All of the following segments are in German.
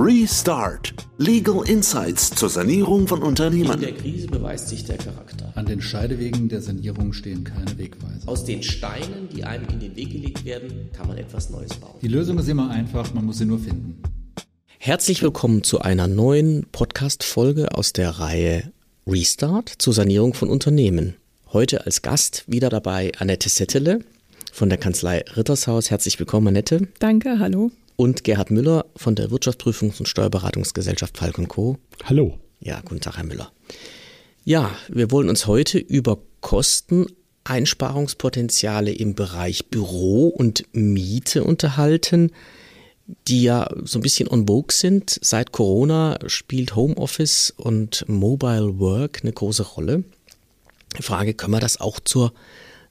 Restart. Legal Insights zur Sanierung von Unternehmen. In der Krise beweist sich der Charakter. An den Scheidewegen der Sanierung stehen keine Wegweiser. Aus den Steinen, die einem in den Weg gelegt werden, kann man etwas Neues bauen. Die Lösung ist immer einfach, man muss sie nur finden. Herzlich willkommen zu einer neuen Podcast-Folge aus der Reihe Restart zur Sanierung von Unternehmen. Heute als Gast wieder dabei Annette Settele von der Kanzlei Rittershaus. Herzlich willkommen, Annette. Danke, hallo und Gerhard Müller von der Wirtschaftsprüfungs- und Steuerberatungsgesellschaft Falk Co. Hallo. Ja, guten Tag, Herr Müller. Ja, wir wollen uns heute über Kosteneinsparungspotenziale im Bereich Büro und Miete unterhalten, die ja so ein bisschen on vogue sind. Seit Corona spielt Homeoffice und Mobile Work eine große Rolle. Die Frage, können wir das auch zur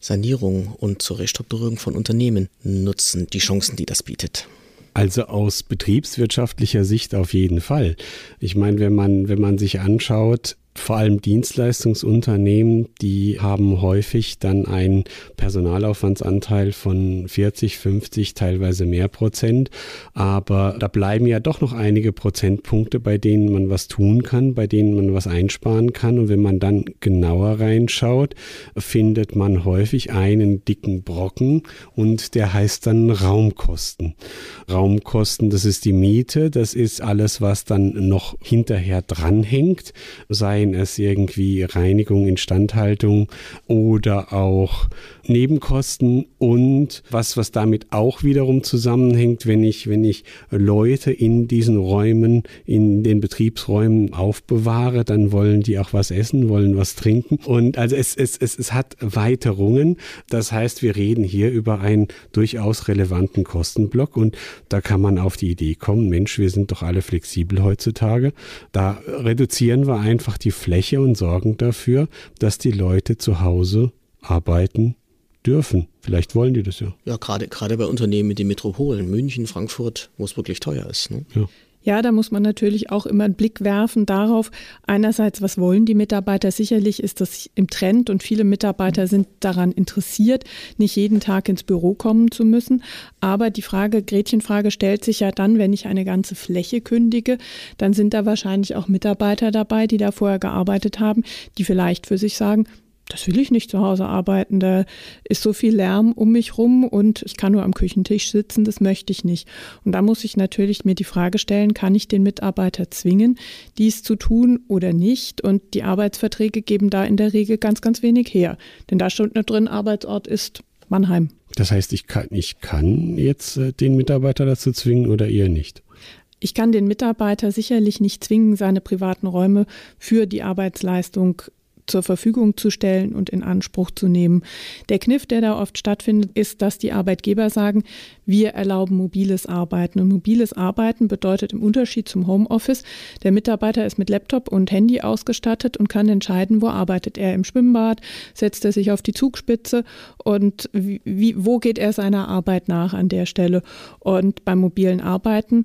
Sanierung und zur Restrukturierung von Unternehmen nutzen, die Chancen, die das bietet? Also aus betriebswirtschaftlicher Sicht auf jeden Fall. Ich meine, wenn man, wenn man sich anschaut, vor allem Dienstleistungsunternehmen, die haben häufig dann einen Personalaufwandsanteil von 40, 50, teilweise mehr Prozent. Aber da bleiben ja doch noch einige Prozentpunkte, bei denen man was tun kann, bei denen man was einsparen kann. Und wenn man dann genauer reinschaut, findet man häufig einen dicken Brocken und der heißt dann Raumkosten. Raumkosten, das ist die Miete, das ist alles, was dann noch hinterher dranhängt, sei seien es irgendwie Reinigung, Instandhaltung oder auch Nebenkosten und was, was damit auch wiederum zusammenhängt, wenn ich, wenn ich Leute in diesen Räumen, in den Betriebsräumen aufbewahre, dann wollen die auch was essen, wollen was trinken. Und also es, es, es, es hat Weiterungen. Das heißt, wir reden hier über einen durchaus relevanten Kostenblock und da kann man auf die Idee kommen, Mensch, wir sind doch alle flexibel heutzutage. Da reduzieren wir einfach die Fläche und sorgen dafür, dass die Leute zu Hause arbeiten dürfen. Vielleicht wollen die das ja. Ja, gerade, gerade bei Unternehmen in den Metropolen, München, Frankfurt, wo es wirklich teuer ist. Ne? Ja. Ja, da muss man natürlich auch immer einen Blick werfen darauf, einerseits, was wollen die Mitarbeiter? Sicherlich ist das im Trend und viele Mitarbeiter sind daran interessiert, nicht jeden Tag ins Büro kommen zu müssen. Aber die Frage, Gretchenfrage stellt sich ja dann, wenn ich eine ganze Fläche kündige, dann sind da wahrscheinlich auch Mitarbeiter dabei, die da vorher gearbeitet haben, die vielleicht für sich sagen, das will ich nicht zu Hause arbeiten. Da ist so viel Lärm um mich rum und ich kann nur am Küchentisch sitzen, das möchte ich nicht. Und da muss ich natürlich mir die Frage stellen, kann ich den Mitarbeiter zwingen, dies zu tun oder nicht? Und die Arbeitsverträge geben da in der Regel ganz, ganz wenig her. Denn da steht nur drin, Arbeitsort ist Mannheim. Das heißt, ich kann, ich kann jetzt äh, den Mitarbeiter dazu zwingen oder eher nicht? Ich kann den Mitarbeiter sicherlich nicht zwingen, seine privaten Räume für die Arbeitsleistung zur Verfügung zu stellen und in Anspruch zu nehmen. Der Kniff, der da oft stattfindet, ist, dass die Arbeitgeber sagen, wir erlauben mobiles Arbeiten. Und mobiles Arbeiten bedeutet im Unterschied zum Homeoffice, der Mitarbeiter ist mit Laptop und Handy ausgestattet und kann entscheiden, wo arbeitet er im Schwimmbad, setzt er sich auf die Zugspitze und wie, wo geht er seiner Arbeit nach an der Stelle. Und beim mobilen Arbeiten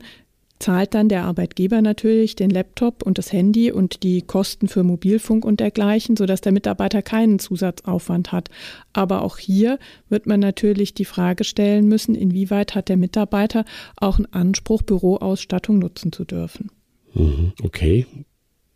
zahlt dann der Arbeitgeber natürlich den Laptop und das Handy und die Kosten für Mobilfunk und dergleichen, sodass der Mitarbeiter keinen Zusatzaufwand hat. Aber auch hier wird man natürlich die Frage stellen müssen, inwieweit hat der Mitarbeiter auch einen Anspruch, Büroausstattung nutzen zu dürfen. Mhm, okay.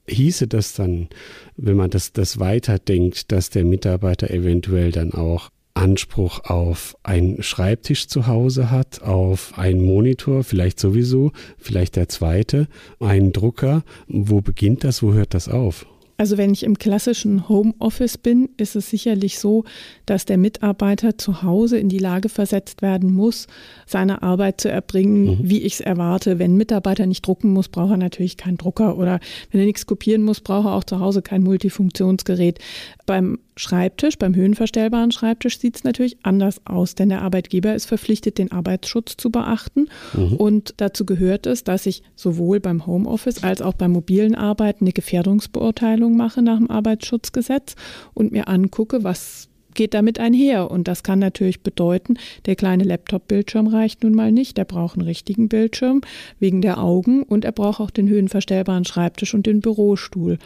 Hieße das dann, wenn man das, das weiterdenkt, dass der Mitarbeiter eventuell dann auch Anspruch auf einen Schreibtisch zu Hause hat, auf einen Monitor, vielleicht sowieso, vielleicht der zweite, einen Drucker. Wo beginnt das, wo hört das auf? Also wenn ich im klassischen Homeoffice bin, ist es sicherlich so, dass der Mitarbeiter zu Hause in die Lage versetzt werden muss, seine Arbeit zu erbringen, mhm. wie ich es erwarte. Wenn ein Mitarbeiter nicht drucken muss, braucht er natürlich keinen Drucker oder wenn er nichts kopieren muss, braucht er auch zu Hause kein Multifunktionsgerät. Beim Schreibtisch, beim höhenverstellbaren Schreibtisch sieht es natürlich anders aus, denn der Arbeitgeber ist verpflichtet, den Arbeitsschutz zu beachten. Mhm. Und dazu gehört es, dass ich sowohl beim Homeoffice als auch beim mobilen Arbeiten eine Gefährdungsbeurteilung mache nach dem Arbeitsschutzgesetz und mir angucke, was geht damit einher. Und das kann natürlich bedeuten, der kleine Laptop-Bildschirm reicht nun mal nicht. Er braucht einen richtigen Bildschirm wegen der Augen und er braucht auch den höhenverstellbaren Schreibtisch und den Bürostuhl.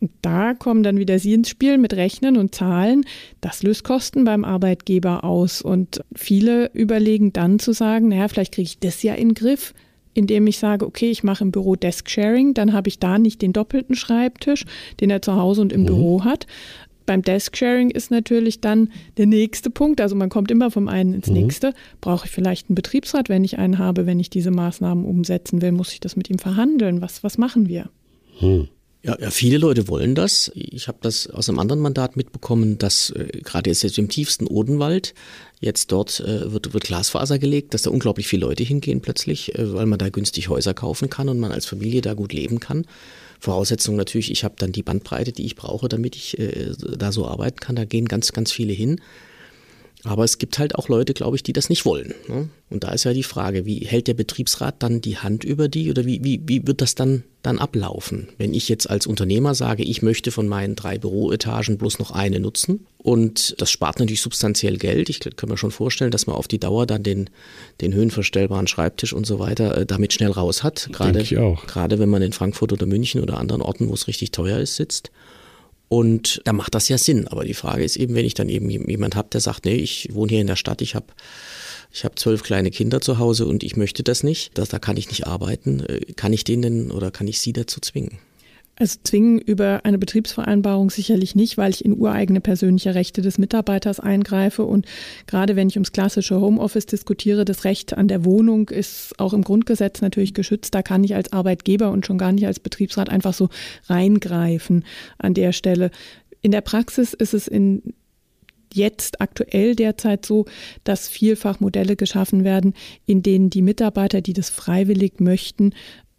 Und da kommen dann wieder Sie ins Spiel mit Rechnen und Zahlen. Das löst Kosten beim Arbeitgeber aus. Und viele überlegen dann zu sagen, naja, vielleicht kriege ich das ja in den Griff, indem ich sage, okay, ich mache im Büro Desk-Sharing, dann habe ich da nicht den doppelten Schreibtisch, den er zu Hause und im mhm. Büro hat. Beim Desk-Sharing ist natürlich dann der nächste Punkt, also man kommt immer vom einen ins mhm. nächste. Brauche ich vielleicht einen Betriebsrat, wenn ich einen habe, wenn ich diese Maßnahmen umsetzen will, muss ich das mit ihm verhandeln? Was, was machen wir? Mhm. Ja, ja, viele Leute wollen das. Ich habe das aus einem anderen Mandat mitbekommen, dass äh, gerade jetzt im tiefsten Odenwald jetzt dort äh, wird, wird Glasfaser gelegt, dass da unglaublich viele Leute hingehen plötzlich, äh, weil man da günstig Häuser kaufen kann und man als Familie da gut leben kann. Voraussetzung natürlich, ich habe dann die Bandbreite, die ich brauche, damit ich äh, da so arbeiten kann. Da gehen ganz, ganz viele hin. Aber es gibt halt auch Leute, glaube ich, die das nicht wollen. Ne? Und da ist ja die Frage, wie hält der Betriebsrat dann die Hand über die oder wie, wie, wie wird das dann, dann ablaufen? Wenn ich jetzt als Unternehmer sage, ich möchte von meinen drei Büroetagen bloß noch eine nutzen und das spart natürlich substanziell Geld. Ich kann mir schon vorstellen, dass man auf die Dauer dann den, den höhenverstellbaren Schreibtisch und so weiter äh, damit schnell raus hat. Gerade, gerade wenn man in Frankfurt oder München oder anderen Orten, wo es richtig teuer ist, sitzt. Und da macht das ja Sinn. Aber die Frage ist eben, wenn ich dann eben jemand habe, der sagt, nee, ich wohne hier in der Stadt, ich habe ich habe zwölf kleine Kinder zu Hause und ich möchte das nicht, das, da kann ich nicht arbeiten, äh, kann ich den denn oder kann ich sie dazu zwingen? Also zwingen über eine Betriebsvereinbarung sicherlich nicht, weil ich in ureigene persönliche Rechte des Mitarbeiters eingreife. Und gerade wenn ich ums klassische Homeoffice diskutiere, das Recht an der Wohnung ist auch im Grundgesetz natürlich geschützt. Da kann ich als Arbeitgeber und schon gar nicht als Betriebsrat einfach so reingreifen an der Stelle. In der Praxis ist es in jetzt aktuell derzeit so, dass vielfach Modelle geschaffen werden, in denen die Mitarbeiter, die das freiwillig möchten,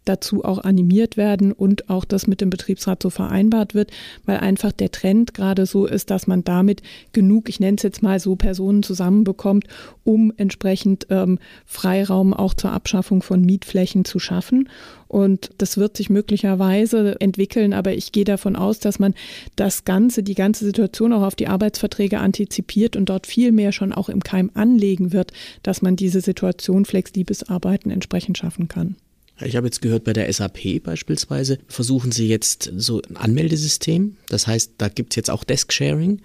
dazu auch animiert werden und auch das mit dem Betriebsrat so vereinbart wird, weil einfach der Trend gerade so ist, dass man damit genug, ich nenne es jetzt mal so, Personen zusammenbekommt, um entsprechend ähm, Freiraum auch zur Abschaffung von Mietflächen zu schaffen. Und das wird sich möglicherweise entwickeln, aber ich gehe davon aus, dass man das Ganze, die ganze Situation auch auf die Arbeitsverträge antizipiert und dort viel mehr schon auch im Keim anlegen wird, dass man diese Situation flexibles Arbeiten entsprechend schaffen kann. Ich habe jetzt gehört, bei der SAP beispielsweise versuchen sie jetzt so ein Anmeldesystem. Das heißt, da gibt es jetzt auch Desk-Sharing,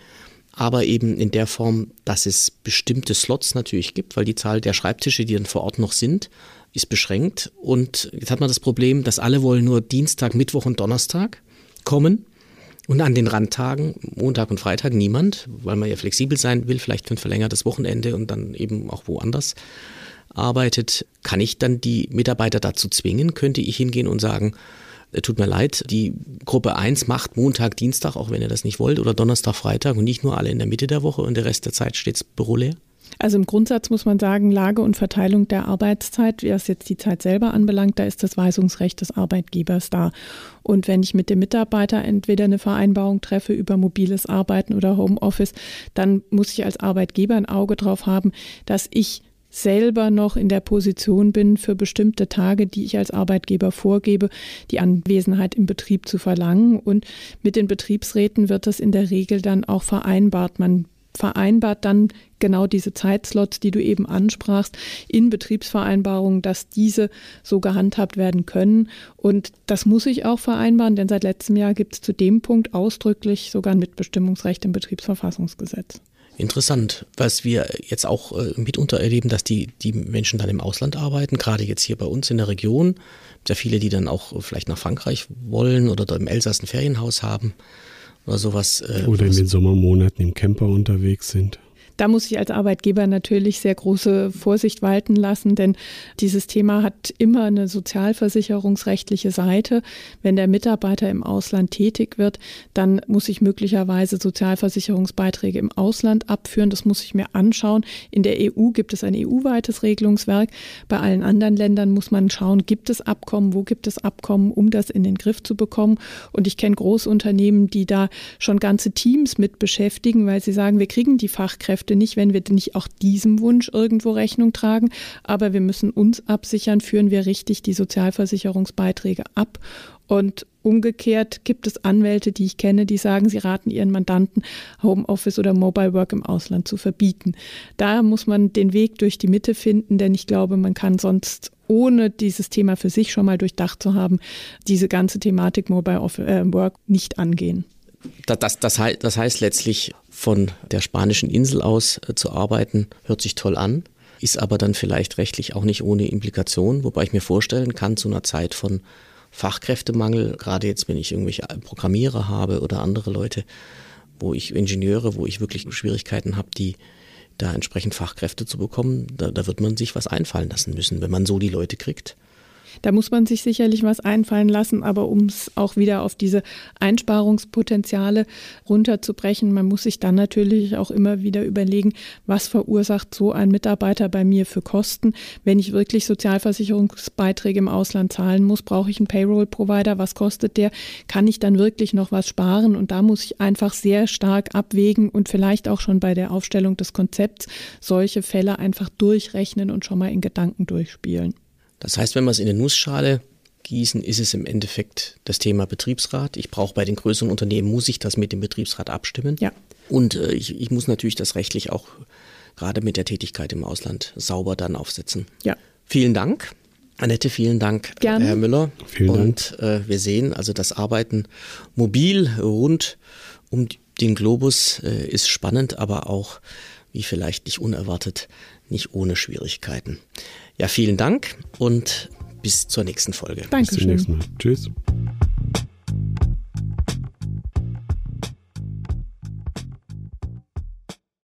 aber eben in der Form, dass es bestimmte Slots natürlich gibt, weil die Zahl der Schreibtische, die dann vor Ort noch sind, ist beschränkt. Und jetzt hat man das Problem, dass alle wollen nur Dienstag, Mittwoch und Donnerstag kommen. Und an den Randtagen, Montag und Freitag, niemand, weil man ja flexibel sein will, vielleicht für ein verlängertes Wochenende und dann eben auch woanders arbeitet, kann ich dann die Mitarbeiter dazu zwingen? Könnte ich hingehen und sagen, äh, tut mir leid, die Gruppe 1 macht Montag, Dienstag, auch wenn ihr das nicht wollt, oder Donnerstag, Freitag und nicht nur alle in der Mitte der Woche und der Rest der Zeit steht Büro leer? Also im Grundsatz muss man sagen, Lage und Verteilung der Arbeitszeit, was jetzt die Zeit selber anbelangt, da ist das Weisungsrecht des Arbeitgebers da. Und wenn ich mit dem Mitarbeiter entweder eine Vereinbarung treffe über mobiles Arbeiten oder Homeoffice, dann muss ich als Arbeitgeber ein Auge drauf haben, dass ich selber noch in der Position bin, für bestimmte Tage, die ich als Arbeitgeber vorgebe, die Anwesenheit im Betrieb zu verlangen. Und mit den Betriebsräten wird das in der Regel dann auch vereinbart. Man vereinbart dann genau diese Zeitslots, die du eben ansprachst, in Betriebsvereinbarungen, dass diese so gehandhabt werden können. Und das muss ich auch vereinbaren, denn seit letztem Jahr gibt es zu dem Punkt ausdrücklich sogar ein Mitbestimmungsrecht im Betriebsverfassungsgesetz. Interessant, was wir jetzt auch äh, mitunter erleben, dass die, die Menschen dann im Ausland arbeiten, gerade jetzt hier bei uns in der Region. Sehr viele, die dann auch vielleicht nach Frankreich wollen oder da im Elsass ein Ferienhaus haben oder sowas. Äh, oder in den Sommermonaten im Camper unterwegs sind. Da muss ich als Arbeitgeber natürlich sehr große Vorsicht walten lassen, denn dieses Thema hat immer eine sozialversicherungsrechtliche Seite. Wenn der Mitarbeiter im Ausland tätig wird, dann muss ich möglicherweise Sozialversicherungsbeiträge im Ausland abführen. Das muss ich mir anschauen. In der EU gibt es ein EU-weites Regelungswerk. Bei allen anderen Ländern muss man schauen, gibt es Abkommen, wo gibt es Abkommen, um das in den Griff zu bekommen. Und ich kenne Großunternehmen, die da schon ganze Teams mit beschäftigen, weil sie sagen, wir kriegen die Fachkräfte Fachkräfte nicht, wenn wir nicht auch diesem Wunsch irgendwo Rechnung tragen. Aber wir müssen uns absichern, führen wir richtig die Sozialversicherungsbeiträge ab. Und umgekehrt gibt es Anwälte, die ich kenne, die sagen, sie raten ihren Mandanten, Homeoffice oder Mobile Work im Ausland zu verbieten. Da muss man den Weg durch die Mitte finden, denn ich glaube, man kann sonst ohne dieses Thema für sich schon mal durchdacht zu haben, diese ganze Thematik Mobile äh, Work nicht angehen. Das, das, das, heißt, das heißt letztlich, von der spanischen Insel aus äh, zu arbeiten, hört sich toll an. ist aber dann vielleicht rechtlich auch nicht ohne Implikation, wobei ich mir vorstellen kann, zu einer Zeit von Fachkräftemangel, gerade jetzt, wenn ich irgendwelche Programmierer habe oder andere Leute, wo ich Ingenieure, wo ich wirklich Schwierigkeiten habe, die da entsprechend Fachkräfte zu bekommen, da, da wird man sich was einfallen lassen müssen, wenn man so die Leute kriegt. Da muss man sich sicherlich was einfallen lassen, aber um es auch wieder auf diese Einsparungspotenziale runterzubrechen, man muss sich dann natürlich auch immer wieder überlegen, was verursacht so ein Mitarbeiter bei mir für Kosten. Wenn ich wirklich Sozialversicherungsbeiträge im Ausland zahlen muss, brauche ich einen Payroll-Provider. Was kostet der? Kann ich dann wirklich noch was sparen? Und da muss ich einfach sehr stark abwägen und vielleicht auch schon bei der Aufstellung des Konzepts solche Fälle einfach durchrechnen und schon mal in Gedanken durchspielen. Das heißt, wenn wir es in eine Nussschale gießen, ist es im Endeffekt das Thema Betriebsrat. Ich brauche bei den größeren Unternehmen, muss ich das mit dem Betriebsrat abstimmen. Ja. Und äh, ich, ich muss natürlich das rechtlich auch gerade mit der Tätigkeit im Ausland sauber dann aufsetzen. Ja. Vielen Dank. Annette, vielen Dank, Gerne. Herr Müller. Vielen Und äh, wir sehen, also das Arbeiten mobil rund um den Globus äh, ist spannend, aber auch, wie vielleicht nicht unerwartet, nicht ohne Schwierigkeiten. Ja, vielen Dank und bis zur nächsten Folge. Dankeschön. Bis zum nächsten Mal. Tschüss.